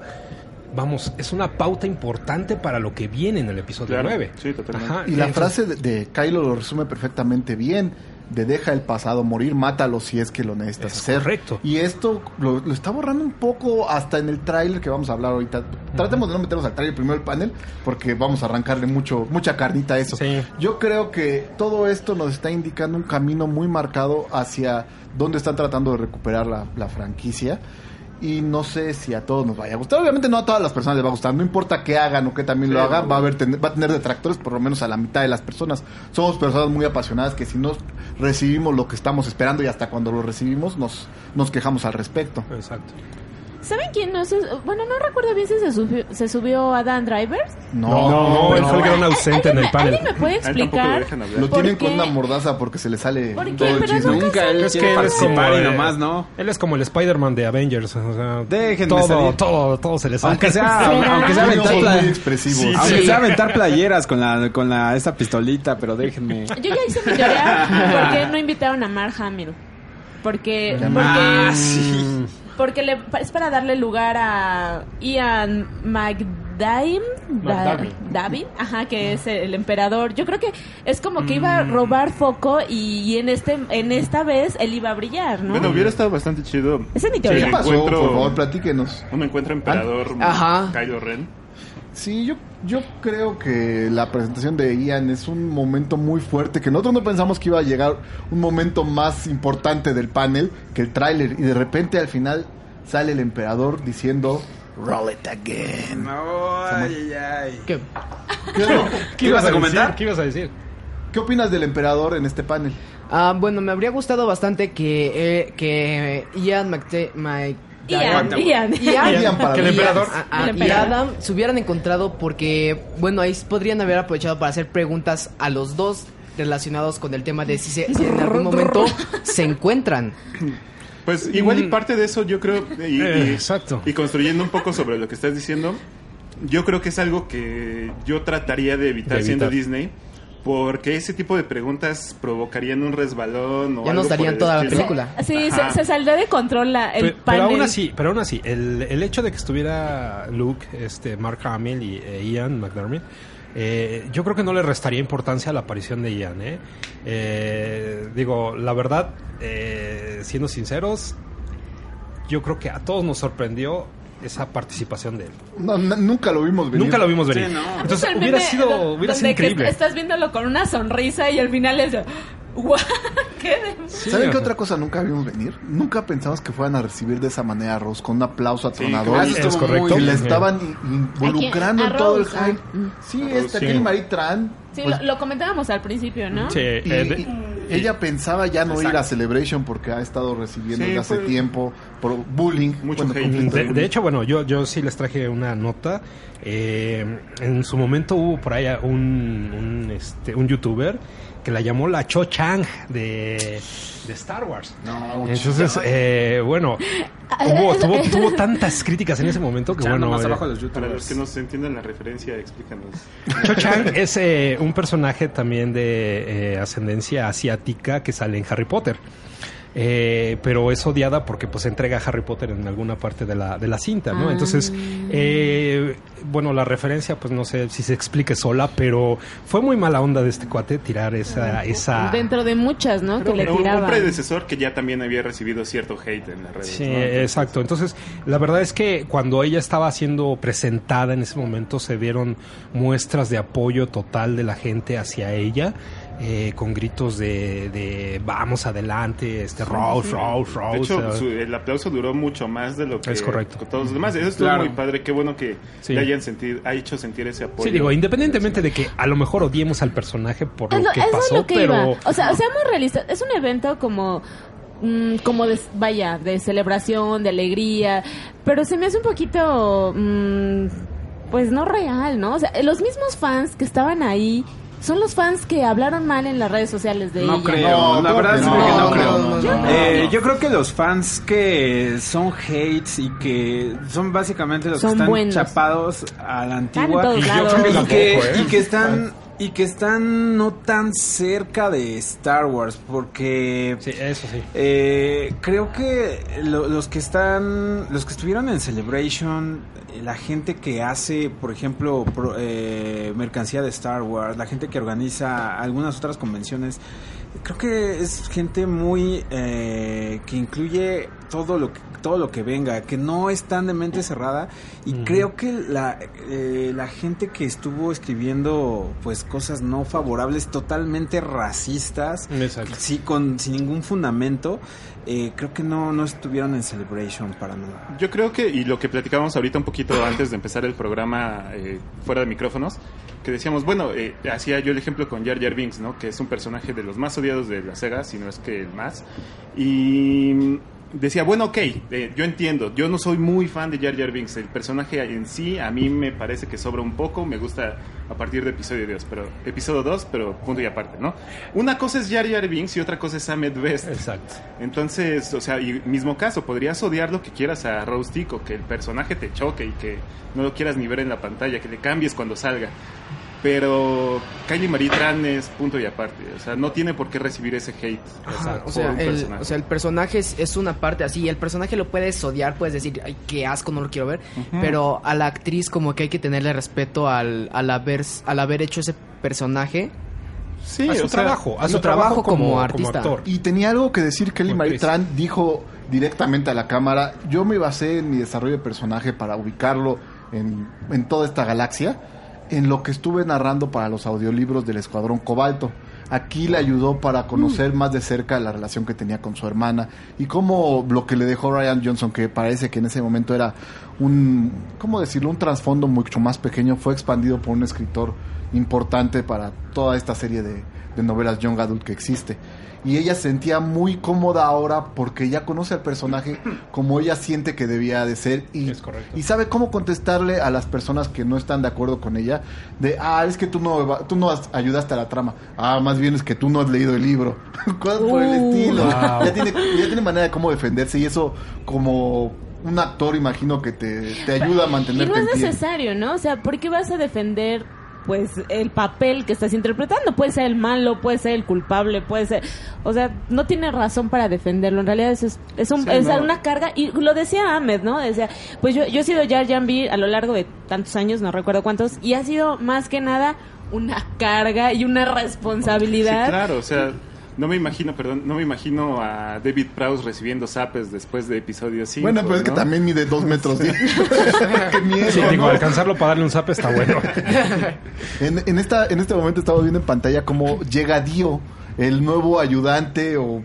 vamos, es una pauta importante para lo que viene en el episodio Claro, 9. sí, totalmente. Y la entonces- frase de, de Kylo lo resume perfectamente bien. De deja el pasado morir, mátalo si es que lo necesitas Es hacer. correcto. Y esto lo, lo está borrando un poco hasta en el tráiler que vamos a hablar ahorita. Tratemos de no meternos al tráiler primero el panel, porque vamos a arrancarle mucho, mucha carnita a eso. Sí. Yo creo que todo esto nos está indicando un camino muy marcado hacia donde están tratando de recuperar la, la franquicia. Y no sé si a todos nos vaya a gustar. Obviamente no a todas las personas les va a gustar. No importa qué hagan o qué también lo hagan, va a, haber, ten- va a tener detractores por lo menos a la mitad de las personas. Somos personas muy apasionadas que si no recibimos lo que estamos esperando y hasta cuando lo recibimos nos, nos quejamos al respecto. Exacto. ¿Saben quién no se... Bueno, no recuerdo bien si se subió, se subió Adam Drivers. No, No, él no. fue el gran ausente en el panel. ¿Alguien me puede él lo explicar? Lo ¿Por tienen con una mordaza porque se le sale ¿Por qué? todo el chisme. nunca Nunca él Es que él es como, participar y eh, nomás, ¿no? Él es como el Spider-Man de Avengers. O sea, Déjenme todo, salir. todo, todo se le sale. Aunque sea, Sí. aunque sea aventar muy pla- expresivos. Sí, aunque sí. sea aventar playeras con la con la esta pistolita, pero déjenme. Yo ya hice mi teoría. ¿Por qué no invitaron a Mark Hamill? Porque... porque Ah, sí. Porque le, es para darle lugar a Ian McDime. David, ajá, que es el emperador. Yo creo que es como que iba a robar foco y, y en este en esta vez él iba a brillar, ¿no? Bueno, hubiera estado bastante chido. Esa es mi Sí, teoría. ¿Qué pasó? encuentro- Por favor, platíquenos. Un encuentro emperador Ajá. Kylo Ren. Sí, yo, yo creo que la presentación de Ian es un momento muy fuerte, que nosotros no pensamos que iba a llegar un momento más importante del panel que el tráiler, y de repente al final sale el emperador diciendo, roll it again. No, ay, ay, ay. ¿Qué? ¿Qué, ¿Qué ibas a comentar? ¿Qué ibas a decir? qué opinas del emperador en este panel? Ah, bueno, me habría gustado bastante que, eh, que Ian McDa- Ian, Ian. Y Adam, Ian para Que el mí. emperador. a- a- El y emperador. Adam se hubieran encontrado porque, bueno, ahí podrían haber aprovechado para hacer preguntas a los dos relacionados con el tema de si, se- si en *laughs* algún momento se encuentran. Pues igual y parte de eso yo creo, y, y- Eh, exacto. y construyendo un poco sobre lo que estás diciendo, yo creo que es algo que yo trataría de evitar, De siendo. Disney, porque ese tipo de preguntas provocarían un resbalón o Ya algo nos darían toda la película. Sí, se, se salió de control la, el Pero, pero panel. aún así, pero aún así, el, el hecho de que estuviera Luke, este, Mark Hamill y eh, Ian McDermott, eh, yo creo que no le restaría importancia a la aparición de Ian. ¿eh? Eh, digo, la verdad, eh, siendo sinceros, yo creo que a todos nos sorprendió esa participación de él. No, no, nunca lo vimos venir. Nunca lo vimos venir. Sí, no. Entonces hubiera meme sido, do- hubiera sido que increíble. Estás viéndolo con una sonrisa y al final es de, "Guau, *laughs* ¿Qué de- Sí, ¿Saben o qué sea, otra cosa nunca vimos venir? Nunca pensamos que fueran a recibir de esa manera a Rose, con un aplauso Sí, atronador. estuvo Es correcto. que le estaban in- involucrando ¿A en todo el hype. Sí, esta sí. Kelly Marie Tran. Sí, pues, lo, lo comentábamos al principio, ¿no? Sí, y- eh, de- y ella pensaba ya no ir a Celebration porque ha estado recibiendo Sí, desde hace tiempo por bullying. Mucho De, bullying. de hecho, bueno, yo, yo sí les traje una nota. Eh, en su momento hubo por ahí un, un, este, un youtuber que la llamó la Cho Chang de, de Star Wars. Entonces, eh, bueno, hubo, *laughs* tuvo, tuvo tantas críticas en ese momento que bueno. más eh, abajo a los Para los que no se entiendan la referencia, explícanos. Cho Chang es eh, un personaje también de eh, ascendencia asiática que sale en Harry Potter. Eh, pero es odiada porque pues entrega a Harry Potter en alguna parte de la, de la cinta, ¿no? Ah. Entonces, eh, bueno, la referencia pues no sé si se explique sola, pero fue muy mala onda de este cuate tirar esa... esa Dentro de muchas, ¿no? que le un, predecesor que ya también había recibido cierto hate en las redes. Sí, exacto. Entonces, la verdad es que cuando ella estaba siendo presentada en ese momento, se dieron muestras de apoyo total de la gente hacia ella, eh, con gritos de, de vamos adelante, este Rose, Rose, Rose. De hecho, su- el aplauso duró mucho más de lo que Es correcto. con todos los demás. Eso estuvo Claro. muy padre. Qué bueno que Sí. le hayan sentido, ha hecho sentir ese apoyo. Sí, digo, independientemente de que a lo mejor odiemos al personaje por lo lo- que eso es pasó, lo que pero... iba. O sea, seamos realistas. Es un evento como. mm, como de, vaya, de celebración, de alegría, pero se me hace un poquito, mm, pues no real, ¿no? O sea, los mismos fans que estaban ahí son los fans que hablaron mal en las redes sociales de No ella. creo, No, la no, verdad es no, que no, no, creo. no, no, Yo no. Eh, yo creo que los fans que son hates y que son básicamente los Son que están buenos. chapados a la antigua todos Y yo lados. creo que y tampoco, que, ¿eh? y que están y que están no tan cerca de Star Wars porque Sí, eso sí. eh, creo que lo- los que están, los que estuvieron en Celebration, eh, la gente que hace, por ejemplo, pro- eh, mercancía de Star Wars, la gente que organiza algunas otras convenciones, creo que es gente muy eh, que incluye todo lo que todo lo que venga, que no es tan de mente cerrada y creo que la, eh, la gente que estuvo escribiendo pues cosas no favorables, totalmente racistas, Exacto. Sí, con, sin ningún fundamento. eh, creo que no, no estuvieron en Celebration para nada. Yo creo que, y lo que platicábamos ahorita un poquito antes de empezar el programa eh, fuera de micrófonos, decíamos, bueno, eh, hacía yo el ejemplo con Jar Jar Binks, ¿no? Que es un personaje de los más odiados de la Sega, si no es que el más. Y decía, bueno, ok, eh, yo entiendo, yo no soy muy fan de Jar Jar Binks, el personaje en sí a mí me parece que sobra un poco, me gusta a partir de episodio 2, pero episodio 2, pero punto y aparte, ¿no? Una cosa es Jar Jar Binks y otra cosa es Ahmed Best. Exacto. Entonces, o sea, y mismo caso, podrías odiar lo que quieras a Rose Tico, que el personaje te choque y que no lo quieras ni ver en la pantalla, que le cambies cuando salga. Pero Kylie Marie Tran es punto y aparte, o sea, no tiene por qué recibir ese hate. Ajá, o, sea, el, personaje. o sea, el personaje es, es una parte así. El personaje lo puedes odiar, puedes decir, ay, qué asco, no lo quiero ver. Pero a la actriz, como que hay que tenerle respeto al, al, haber, al haber hecho ese personaje. sí, a su o sea, trabajo, a a su su trabajo como artista. actor. Y tenía algo que decir Kelly Marie. Tran dijo directamente a la cámara, yo me basé en mi desarrollo de personaje para ubicarlo en, en toda esta galaxia, en lo que estuve narrando para los audiolibros del Escuadrón Cobalto. Aquí le ayudó para conocer más de cerca la relación que tenía con su hermana y cómo lo que le dejó Ryan Johnson, que parece que en ese momento era un, ¿cómo decirlo? Un trasfondo mucho más pequeño, fue expandido por un escritor importante para toda esta serie de, de novelas young adult que existe. Y ella se sentía muy cómoda ahora porque ya conoce al personaje *clears throat* como ella siente que debía de ser y, Es correcto. y sabe cómo contestarle a las personas que no están de acuerdo con ella de, ah, es que tú no, tú no has- ayudaste a la trama, ah, más bien es que tú no has leído el libro, *laughs* cosas por el Uh. estilo. Wow. Ya, tiene, ya tiene manera de cómo defenderse y eso como un actor imagino que te, te ayuda a Y mantenerte no es necesario, ¿no? O sea, ¿por qué vas a defender pues el papel que estás interpretando? Puede ser el malo, puede ser el culpable, puede ser... O sea, no tiene razón para defenderlo. En realidad eso es, es, un- Sí, es no. una carga. Y lo decía Ahmed, ¿no? Decía, pues yo, yo he sido Jar Binks a lo largo de tantos años, no recuerdo cuántos, y ha sido más que nada una carga y una responsabilidad. Sí, claro, o sea, no me imagino, perdón, no me imagino a David Prowse recibiendo zapes después de episodio 5. Bueno, pero es que también mide dos metros diez. *laughs* Qué miedo, Sí, digo, ¿no? alcanzarlo para darle un zap está bueno. *laughs* En, en esta, en este momento estamos viendo en pantalla cómo llega Dio, el nuevo ayudante o,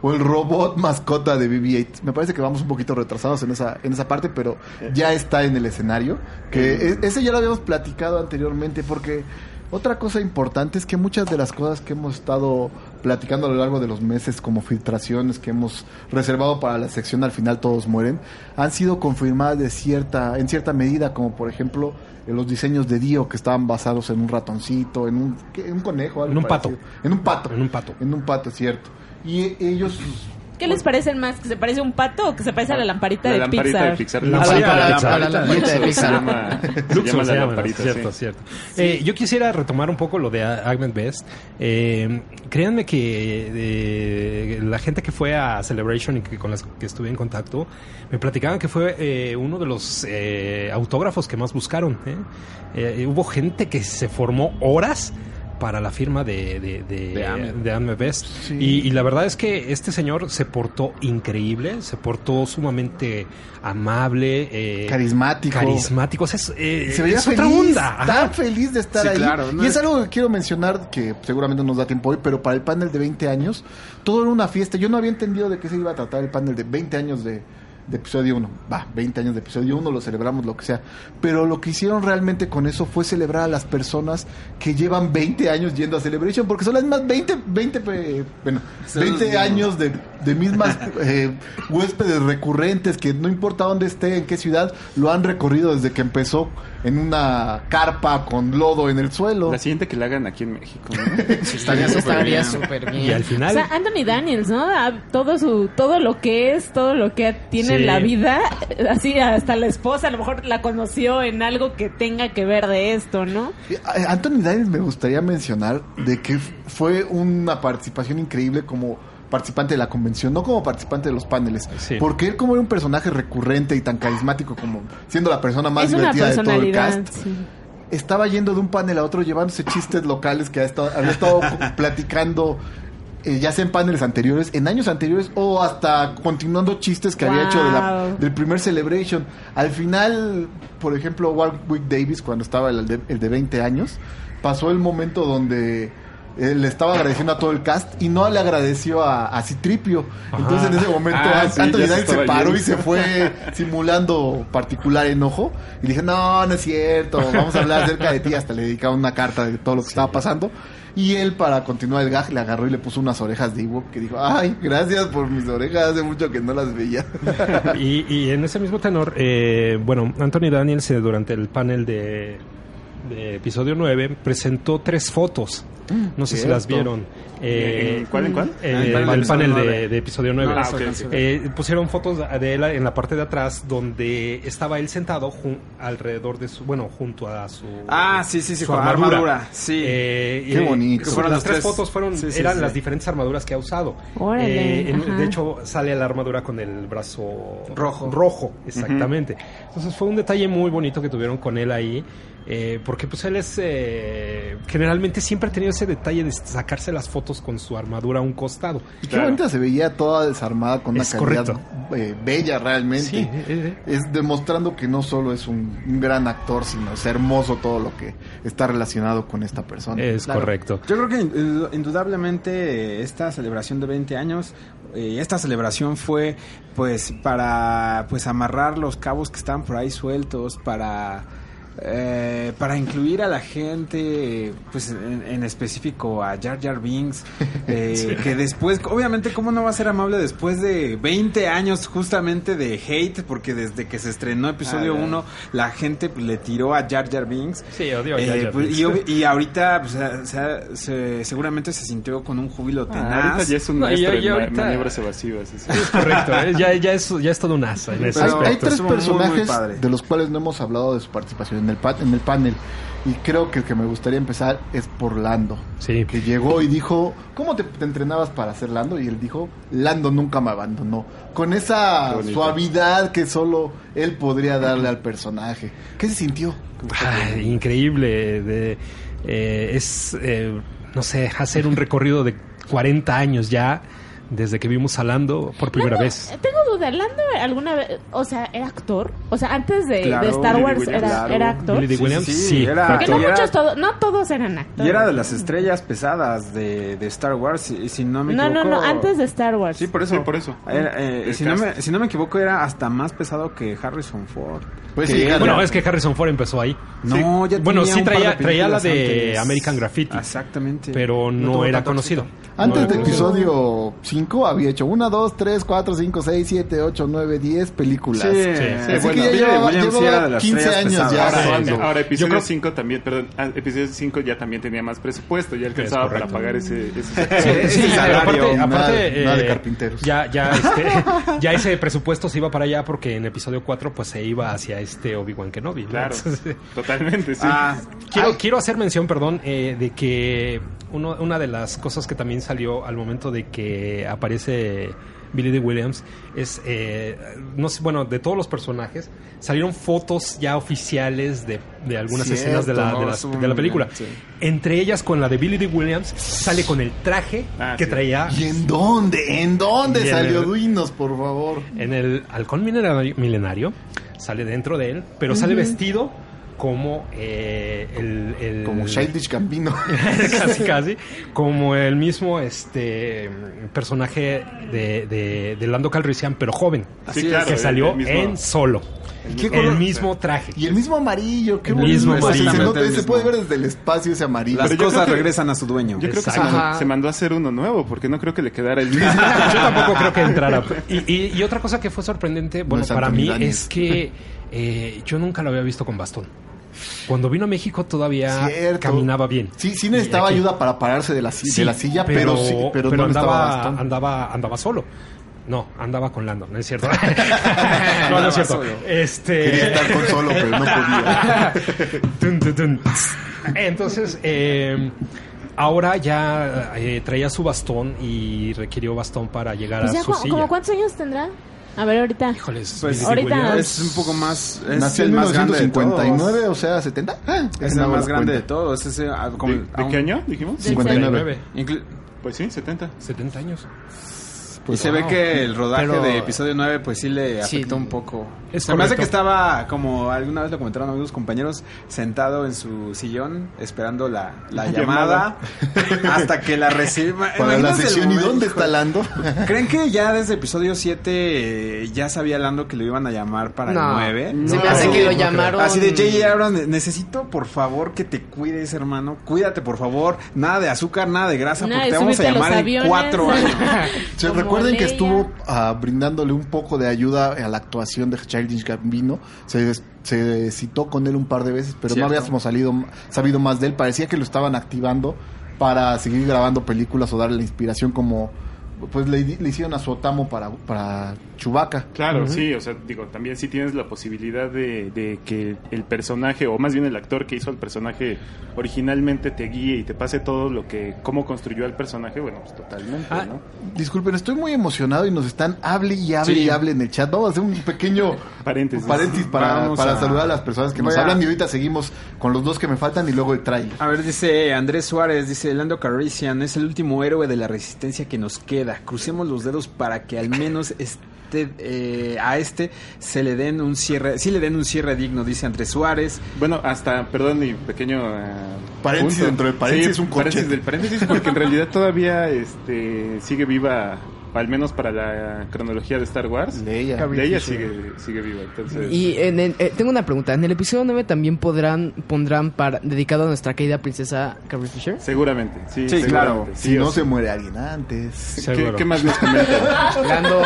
o el robot mascota de BB-8. Me parece que vamos un poquito retrasados en esa, en esa parte, pero ya está en el escenario. Que e- ese ya lo habíamos platicado anteriormente, porque otra cosa importante es que muchas de las cosas que hemos estado platicando a lo largo de los meses, como filtraciones que hemos reservado para la sección al final todos mueren, han sido confirmadas de cierta, en cierta medida, como por ejemplo eh, los diseños de Dio que estaban basados en un ratoncito, en un, ¿qué? en un conejo, algo En un pato. En un pato. En un pato. En un pato, cierto. Y ellos... ¿Qué les parece más? ¿Que se parece a un pato o que se parece a la lamparita, La de, lamparita Pixar? de Pixar. La lamparita la de Pixar. lamparita La lamparita de Pixar. *laughs* Se llama, se Luxor llama se la llama, lamparita, cierto, sí. cierto. Eh, yo quisiera retomar un poco lo de Agment Best. Eh, créanme que eh, la gente que fue a Celebration y que con las que estuve en contacto me platicaban que fue eh, uno de los eh, autógrafos que más buscaron. ¿eh? Eh, hubo gente que se formó horas para la firma de, de, de, De Ahmed. de Ahmed Best. Sí. Y, y la verdad es que este señor se portó increíble, se portó sumamente amable, eh, Carismático. carismático. O sea, es, eh, se veía es feliz, otra onda. Tan feliz de estar Sí, ahí. claro, no y es- es algo que quiero mencionar que seguramente nos da tiempo hoy, pero para el panel de 20 años, todo era una fiesta. Yo no había entendido de qué se iba a tratar el panel de 20 años de, de episodio 1. Va, 20 años de episodio 1, lo celebramos, lo que sea. Pero lo que hicieron realmente con eso fue celebrar a las personas que llevan 20 años yendo a Celebration, porque son las mismas 20, 20, eh, bueno, Son los 20 mismos. años de, de mismas *laughs* eh, huéspedes recurrentes que no importa dónde esté, en qué ciudad, lo han recorrido desde que empezó en una carpa con lodo en el suelo. La siguiente que la hagan aquí en México, ¿no? *laughs* Estaría súper bien. súper bien. Y al O final, sea, Anthony Daniels, ¿no? Ah, Todo su, todo lo que es, todo lo que tiene Sí. en la vida, *laughs* así hasta la esposa a lo mejor la conoció en algo que tenga que ver de esto, ¿no? Eh, Anthony Daniels me gustaría mencionar de que fue una participación increíble como participante de la convención, no como participante de los paneles, Sí. porque él como era un personaje recurrente y tan carismático como siendo la persona más es divertida de todo el cast, sí. estaba yendo de un panel a otro llevándose chistes locales que ha estado, había estado *laughs* platicando eh, ya sea en paneles anteriores, en años anteriores o hasta continuando chistes que había hecho de la- Wow. del primer Celebration. Al final, por ejemplo, Warwick Davis, cuando estaba el de, el de 20 años, pasó el momento donde eh, le estaba agradeciendo a todo el cast y no le agradeció a, a Citripio. Entonces en ese momento Ah, sí, Anthony se Daniels se paró y se fue *laughs* simulando particular enojo. Y dije, no, no es cierto, vamos a hablar acerca de ti. Hasta le dedicaba una carta de todo lo que estaba pasando. Y él, para continuar el gag, le agarró y le puso unas orejas de Ewok que dijo, ay, gracias por mis orejas, hace mucho que no las veía. *laughs* y, y en ese mismo tenor, eh, bueno, Anthony Daniels eh, durante el panel de, de episodio 9 presentó tres fotos. No sé si las vieron. Eh, ¿En cuál, en cuál? eh, el panel el de panel episodio de, nueve. de episodio 9. No, Ah, las ok, alcancé. ok. Eh, pusieron fotos de él en la parte de atrás donde estaba él sentado jun- alrededor de su, bueno, junto a su Ah, sí, sí, sí, su con armadura. armadura, sí. Eh, Qué eh, bonito. Fueron las tres tres. fotos fueron Sí, sí, eran sí. las diferentes armaduras que ha usado. Órale, Eh, en- de hecho sale la armadura con el brazo Rojo. rojo, exactamente. Entonces fue un detalle muy bonito que tuvieron con él ahí. Eh, porque pues él es eh, generalmente siempre ha tenido ese detalle de sacarse las fotos con su armadura a un costado. Y qué bonita se veía toda desarmada con una Es calidad eh, bella realmente. Sí, eh, eh. Es demostrando que no solo es un, un gran actor, sino es hermoso todo lo que está relacionado con esta persona. es Claro. correcto. Yo creo que in- indudablemente esta celebración de 20 años, eh, esta celebración fue pues para pues amarrar los cabos que estaban por ahí sueltos, para eh, para incluir a la gente, pues en, en específico a Jar Jar Binks, *laughs* eh, que después, obviamente, ¿cómo no va a ser amable después de 20 años justamente de hate? Porque desde que se estrenó episodio Ah, ya. 1, la gente pues, le tiró a Jar Jar Binks. Sí, odio a Eh, Jar Jar pues, Binks. y, ahorita pues, se- se- se- seguramente se sintió con un júbilo Ah, tenaz. ahorita ya es un No, maestro y en ma- ahorita- maniobras evasivas. sí, sí. Es correcto, ¿eh? ya, ya, es, ya es todo un asa en ese Pero- Hay, tres estuvo muy, muy personajes de los cuales no hemos hablado de su participación en el, en el panel. Y creo que el que me gustaría empezar es por Lando. Sí. Que llegó y dijo, ¿cómo te, te entrenabas para ser Lando? Y él dijo, Lando nunca me abandonó. Con esa suavidad que solo él podría darle al personaje. ¿Qué se sintió? Ah, increíble. de- eh, es, eh, no sé, hacer un recorrido de 40 años ya desde que vimos a Lando por primera vez. Tengo duda, ¿Lando alguna vez, o sea, era actor? O sea, antes de, Claro, de Star Wars Williams, era, claro. era actor. Billy Williams, sí. era- Porque no muchos, todo- no todos eran actores. Y era de las estrellas pesadas de, de Star Wars, y si no me No, equivoco. no, no, antes de Star Wars. Sí, por eso. Sí, por eso. Era, eh, si, no me, si no me equivoco, era hasta más pesado que Harrison Ford. Pues Que sí, Bueno, es que Harrison Ford empezó ahí. No, ya Bueno, tenía sí un par traía, de traía la de antes. American Graffiti, Exactamente. pero no, era conocido. Antes No conocido. episodio 5 había hecho 1, 2, 3, 4, 5, 6, 7, 8, 9, 10 películas. Sí, Sí. sí, Así bueno, que ya llevaba, Williams sí llevaba era de las 15 estrellas años ya Ahora. Ahora, episodio creo- 5 también, perdón, ah, episodio 5 ya también tenía más presupuesto, ya alcanzaba para pagar ese, ese Sí, Sí, ese salario, aparte, nada- aparte, nada de eh, carpinteros. Ya, ya, este, *laughs* ya ese presupuesto se iba para allá porque en episodio 4 pues se iba hacia este Obi-Wan Kenobi. ¿no? Claro, Entonces, *laughs* totalmente, sí. Ah, Quiero, quiero hacer mención, perdón, eh, de que uno- una de las cosas que también salió al momento de que aparece Billy Dee Williams es, eh, no sé, bueno, de todos los personajes salieron fotos ya oficiales de, de algunas Cierto, escenas de la, no, de, la película. bien, sí. Entre ellas con la de Billy Dee Williams sale con el traje Ah, que sí. traía ¿Y en dónde? ¿En dónde salió el- Duinos, por favor? en el halcón milenario, milenario, sale dentro de él, pero sale vestido como eh, el, el- Como Childish Gambino. *laughs* casi casi como el mismo este personaje de, de, de Lando Calrissian pero joven Sí, Así claro, que el- salió el mismo- en solo ¿Y qué el color? mismo traje Y el mismo amarillo, qué El bonito. mismo amarillo. se, nota- Exactamente el se puede ver desde el espacio ese amarillo. las Pero cosas que- regresan a su dueño. Yo creo que se mandó, se mandó a hacer uno nuevo, porque no creo que le quedara el mismo. *laughs* yo tampoco creo que entrara y, y- y otra cosa que fue sorprendente bueno para Anthony mí Daniels. es que eh, yo nunca lo había visto con bastón cuando vino a México todavía Cierto. caminaba bien Sí, sí necesitaba aquí- ayuda para pararse de la, Sí, de la silla, pero, sí, pero, no andaba, andaba, andaba solo. No, andaba con Lando, no es cierto. *laughs* *laughs* no, no es cierto. solo. Este. Quería estar con solo, pero no podía. *laughs* Entonces, eh, ahora ya eh, traía su bastón y requirió bastón para llegar Pues a ya, su ¿cómo- silla. ¿cómo cuántos años tendrá? A ver, ahorita. Híjoles, Pues, ahorita-. Es un poco más. Es Nació el más grande de 1959, todos. o sea, 70. Ah, Es el más la grande de cuenta. todos. Es, eh, ah, como- ¿De, de qué año dijimos? Del 59. inclu- Pues sí, 70. 70 años. Y se ve que el rodaje Pero- de episodio 9 pues sí le Sí. afectó un poco. Es Se me hace que estaba, como alguna vez lo comentaron amigos compañeros, sentado en su sillón esperando la, la La llamada, *laughs* hasta que la reciba. *laughs* Para la sección, ¿y dónde está Lando? *laughs* ¿Creen que ya desde episodio 7 eh, ya sabía Lando que lo iban a llamar para No. el 9? Se me hace que lo no llamaron. Así de J.J. Abrams, ne- necesito por favor que te cuides, hermano. Cuídate, por favor. Nada de azúcar, nada de grasa, Nada porque te vamos a llamar en cuatro años. Recuerden que estuvo ah, brindándole un poco de ayuda a la actuación de Childish Gambino. Se, des- se citó con él un par de veces, pero Cierto. no habíamos salido, sabido más de él. Parecía que lo estaban activando para seguir grabando películas o darle la inspiración como pues le, le hicieron a su Otamo para, para Chewbacca. Claro, sí, o sea, digo, también si tienes la posibilidad de, de que el personaje, o más bien el actor que hizo el personaje originalmente te guíe y te pase todo lo que, cómo construyó al personaje, bueno, pues totalmente, Ah, ¿no? Disculpen, estoy muy emocionado y nos están hable y hable Sí. y hable en el chat. Vamos a hacer un pequeño Paréntesis. paréntesis para, Vamos para a- saludar a las personas que Voy nos a- hablan y ahorita seguimos con los dos que me faltan y luego el trailer. A ver, dice Andrés Suárez, dice Lando Calrissian, es el último héroe de la resistencia que nos queda. Crucemos los dedos para que al menos este, eh, a este se le den un cierre, sí le den un cierre digno, dice Andrés Suárez. Bueno, hasta, perdón, mi pequeño eh, Paréntesis dentro del paréntesis, un paréntesis corchete. del paréntesis, porque en realidad todavía este sigue viva al menos para la cronología de Star Wars. Leia. Leia sigue, sigue viva. Entonces, Y en el- eh, tengo una pregunta. ¿En el episodio 9 también podrán pondrán para dedicado a nuestra querida princesa Carrie Fisher? seguramente, sí, Sí, seguramente, claro. sí, Si no sí. se muere alguien antes. ¿Qué, más nos comentan? *laughs* Lando,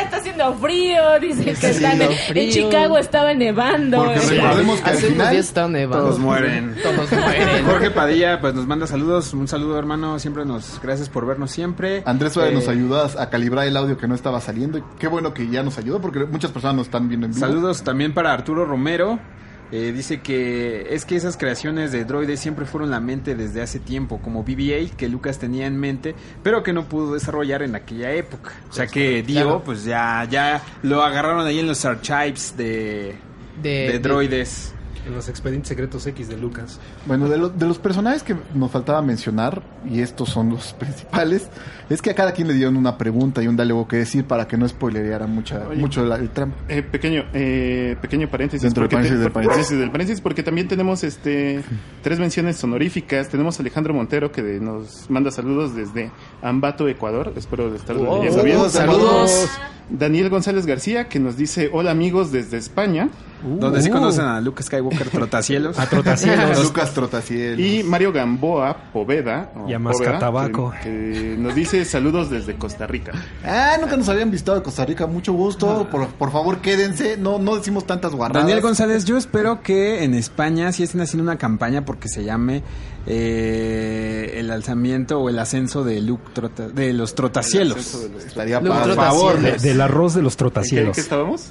Está haciendo frío, dice que Está están en, en. Chicago estaba nevando. Porque Eh, recordemos que al hace unos final estaban nevando. Todos mueren. *laughs* Todos mueren. Jorge Padilla pues nos manda saludos, un saludo hermano, siempre nos gracias por vernos siempre. Andrés Suárez Eh, nos ayudó a a calibrar el audio que no estaba saliendo. y Qué bueno que ya nos ayudó porque muchas personas nos están viendo en vivo. Saludos también para Arturo Romero. Eh, dice que es que esas creaciones de droides siempre fueron la mente desde hace tiempo, como BB-8 que Lucas tenía en mente, pero que no pudo desarrollar en aquella época. O sea que Dio, Claro. pues ya, ya lo agarraron ahí en los archives de, De- de, de- droides. En los expedientes secretos X de Lucas. Bueno, de, lo- de los personajes que nos faltaba mencionar, y estos son los *laughs* principales, es que a cada quien le dieron una pregunta y un diálogo que decir para que no spoileara mucha, Oye. mucho la- el tramo. Eh, pequeño, eh, pequeño paréntesis. Dentro del paréntesis te- del paréntesis. del paréntesis, porque también tenemos este tres menciones honoríficas. Tenemos a Alejandro Montero que de- nos manda saludos desde Ambato, Ecuador. Espero estar Oh, ya sabiendo. saludos. Daniel González García que nos dice hola amigos desde España. donde sí conocen a Luke Skywalker Trotacielos. A Trotacielos. *laughs* Lucas Trotaciel. Y Mario Gamboa Poveda, o Y a Masca Poveda, Tabaco. que, que nos dice saludos desde Costa Rica. Ah, nunca nos habían visitado de Costa Rica. Mucho gusto. Por, por favor, quédense. No, no decimos tantas guarradas. Daniel González, yo espero que en España sí estén haciendo una campaña porque se llame eh, el alzamiento o el ascenso de Luke Trota- de los trotacielos. De los- Estaría Luke padre. Por favor. Trotacielos. De- del arroz de los ¿En qué, trotacielos. qué estábamos?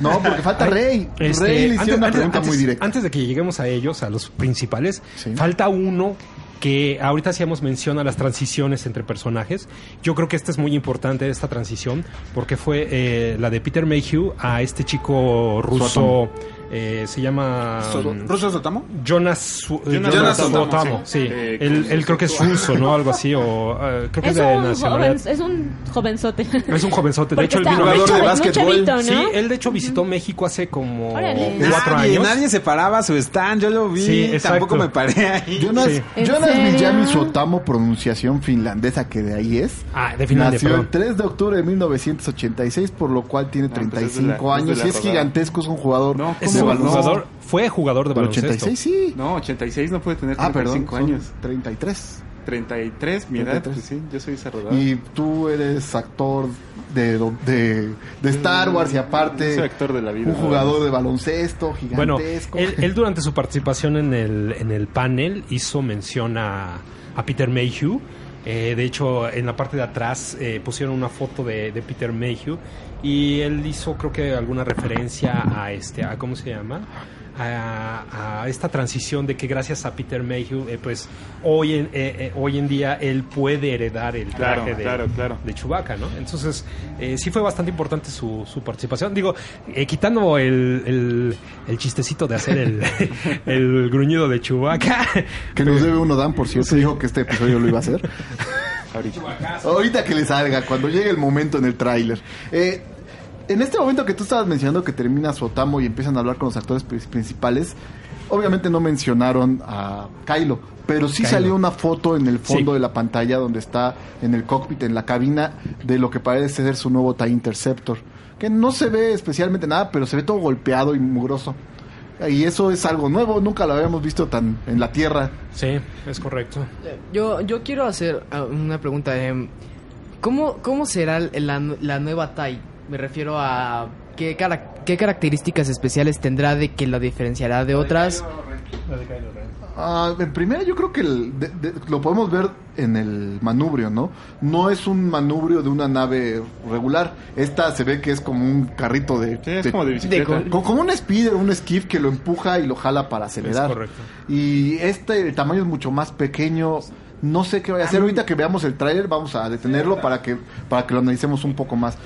No, porque falta Rey. Este, Rey le antes, una pregunta antes- muy directa. antes de que lleguemos a ellos, a los principales, Sí. falta uno que ahorita hacíamos mención a las transiciones entre personajes. Yo creo que esta es muy importante, esta transición, porque fue eh, la de Peter Mayhew a este chico ruso. Eh, se llama... um, ¿Ruso Sotamo? Jonas, eh, Jonas Suotamo, sí. sí. Eh, él, creo que es ruso, ¿no? Algo así, o eh, creo que es, Es de un, nacionalidad. joven, es un jovenzote. *laughs* Es un jovenzote. De Porque hecho, él vino jugador de básquetbol. ¿no? Sí, él de hecho visitó México hace como Órale. cuatro nadie, años. nadie se paraba su stand, yo lo vi, Sí, exacto. tampoco me paré ahí. Jonas, Sí. ¿En Jonas Sotamo, pronunciación finlandesa que de ahí es. Ah, de Finlandia, Nació perdón. el 3 de octubre de 1986, por lo cual tiene Ah, pues es de 35 la- es de años y es gigantesco, es un jugador No, Es de baloncesto. jugador, fue jugador de baloncesto. 86, sí. No, 86 no puede tener Ah, 35 perdón, son años. 33. 33, mi edad, 33. pues sí, yo soy esa rodada. Y tú eres actor de, de, de Star Wars y aparte soy actor de la vida. un jugador de baloncesto Bueno, gigantesco. él, él durante su participación en el, en el panel hizo mención a, a Peter Mayhew. Eh, de hecho, en la parte de atrás eh, pusieron una foto de, de Peter Mayhew y él hizo, creo que alguna referencia a este, a cómo se llama, a, a esta transición de que gracias a Peter Mayhew, eh, pues hoy en, eh, eh, hoy en día él puede heredar el Claro, traje de, claro, claro. de Chewbacca, ¿no? Entonces, eh, sí fue bastante importante su, su participación. Digo, eh, quitando el, el, el chistecito de hacer el, *laughs* el gruñido de Chewbacca. que nos debe uno Dan, por cierto, dijo que este episodio lo iba a hacer. *laughs* Ahorita. Ahorita que le salga, cuando llegue el momento en el tráiler. Eh, en este momento que tú estabas mencionando que termina Sotamo y empiezan a hablar con los actores pri- principales, obviamente no mencionaron a Kylo, pero sí Kylo. salió una foto en el fondo Sí. de la pantalla donde está en el cockpit, en la cabina, de lo que parece ser su nuevo TIE Interceptor. Que no se ve especialmente nada, pero se ve todo golpeado y mugroso. Y eso es algo nuevo, nunca lo habíamos visto tan en la Tierra. Sí, es correcto. Yo, yo quiero hacer ah, una pregunta. em, ¿cómo, ¿Cómo será la, la nueva TAI? Me refiero a qué, cara- qué características especiales tendrá de que la diferenciará de otras. Ah, en primera yo creo que el- de- de- lo podemos ver en el manubrio, ¿no? No es un manubrio de una nave regular. Esta se ve que es como un carrito de... Sí, es de- como de bicicleta. de- co- como un speeder, un skiff que lo empuja y lo jala para acelerar. Es correcto. Y este, el tamaño es mucho más pequeño. No sé qué vaya a hacer. Ahorita que veamos el tráiler vamos a detenerlo para que, para que lo analicemos un poco más.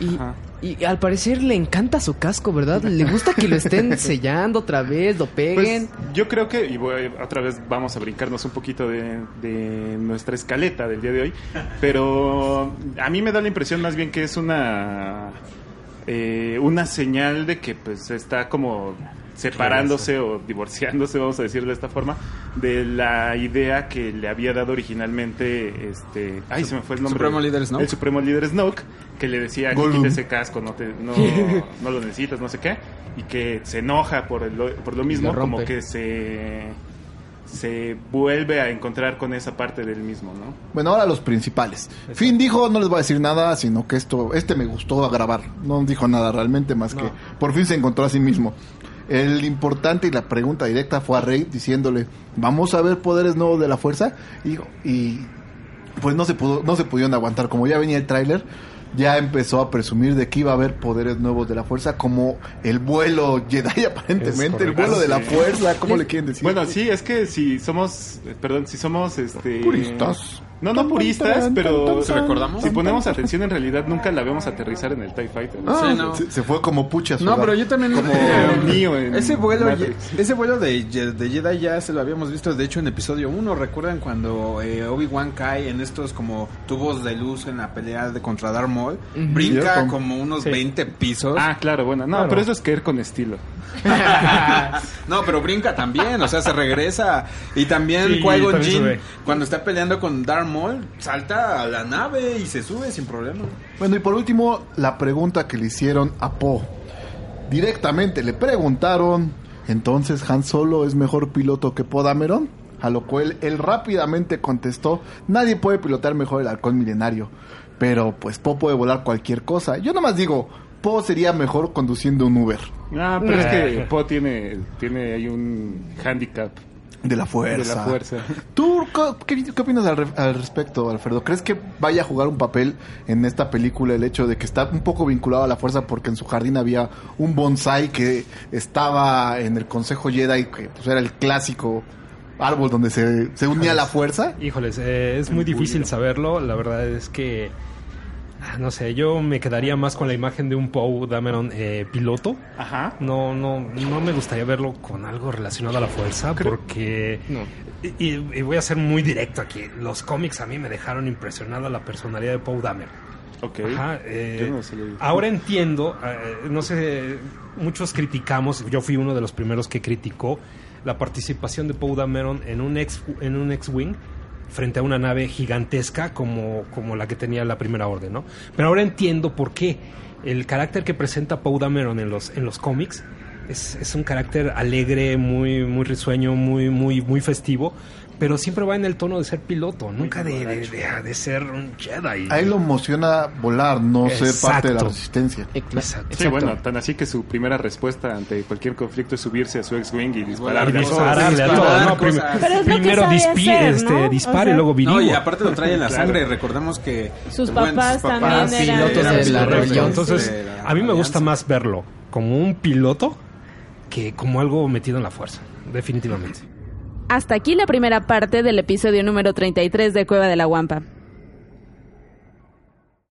Y, al parecer le encanta su casco, ¿verdad? Le gusta que lo estén *laughs* sellando otra vez, lo peguen. Pues, yo creo que, y voy- otra vez vamos a brincarnos un poquito de, de nuestra escaleta del día de hoy, pero a mí me da la impresión más bien que es una, eh, una señal de que pues está como separándose o divorciándose, vamos a decirlo de esta forma, de la idea que le había dado originalmente este, ay, se me fue el nombre. Supremo líder Snoke. El Supremo líder Snoke, que le decía, quita ese casco, no, te, no, *laughs* no lo necesitas, no sé qué, y que se enoja por, el- por lo mismo, lo como que se se vuelve a encontrar con esa parte del mismo, ¿no? Bueno, ahora los principales. Finn dijo, no les voy a decir nada, sino que esto, este me gustó a grabar. No dijo nada realmente más que por fin se encontró a sí mismo. El importante y la pregunta directa fue a Rey diciéndole, vamos a ver poderes nuevos de la fuerza. Y, pues no se pudo, no se pudieron aguantar. Como ya venía el tráiler, ya empezó a presumir de que iba a haber poderes nuevos de la fuerza, como el vuelo Jedi *laughs* aparentemente, el vuelo de la fuerza, ¿cómo le quieren decir? Bueno, sí, es que si somos, perdón, si somos este Puristas. No, no puristas, pero si ponemos atención en realidad nunca la vemos aterrizar en el TIE Fighter. Ah, Sí, no. se, se fue como pucha. No, pero yo también Como *laughs* eh, Neo en ese vuelo Matrix. ese vuelo de, de Jedi ya se lo habíamos visto de hecho en episodio 1, recuerdan cuando eh, Obi-Wan cae en estos como tubos de luz en la pelea de contra Darth Brinca como unos Sí. 20 pisos. Ah, claro, bueno, no, Claro. pero eso es caer con estilo. *laughs* No, pero brinca también, o sea, se regresa. Y también Sí, Qui-Gon cuando está peleando con Darth Maul, salta a la nave y se sube sin problema. Bueno, y por último, la pregunta que le hicieron a Poe. Directamente le preguntaron, entonces Han Solo es mejor piloto que Poe Dameron? A lo cual él rápidamente contestó, nadie puede pilotar mejor el halcón milenario, pero pues Poe puede volar cualquier cosa. Yo nomás digo, Poe sería mejor conduciendo un Uber Ah, pero es que Poe tiene, tiene ahí un handicap de la de fuerza. la fuerza. ¿Tú qué, qué opinas al, re- al respecto, Alfredo? ¿Crees que vaya a jugar un papel en esta película el hecho de que está un poco vinculado a la fuerza porque en su jardín había un bonsai que estaba en el Consejo Jedi, que pues, era el clásico árbol donde se, se unía la fuerza? Híjoles, eh, es muy difícil saberlo. La verdad es que, ah, no sé, yo me quedaría más con la imagen de un Poe Dameron eh, piloto. Ajá. No, no, no me gustaría verlo con algo relacionado a la fuerza porque... No. Y, voy a ser muy directo aquí. Los cómics a mí me dejaron impresionado la personalidad de Poe Dameron. Ok. Ajá, eh, Yo no se lo digo. ahora entiendo, eh, no sé, muchos criticamos, yo fui uno de los primeros que criticó la participación de Poe Dameron en un ex en un X-wing frente a una nave gigantesca como, como la que tenía la Primera Orden, ¿no? Pero ahora entiendo por qué el carácter que presenta Poe Dameron en los en los cómics es, es un carácter alegre, muy muy risueño, muy muy muy festivo, pero siempre va en el tono de ser piloto, nunca de, de- de- de ser un Jedi. A él lo emociona volar, no ser parte de la resistencia. Exacto. Sí, bueno, tan así que su primera respuesta ante cualquier conflicto es subirse a su X-Wing y dispararle. Dispararle a disparar todo, ¿no? Prim- primero dispi- hacer, este, ¿no? dispare O sea- y luego virigo. No, y aparte lo trae en la Claro. sangre. Recordemos que Sus bueno, papás también eran- Pilotos de la rebelión. Entonces, a mí me gusta más verlo como un piloto que como algo metido en la fuerza, definitivamente. Hasta aquí la primera parte del episodio número 33 de Cueva de la Guampa.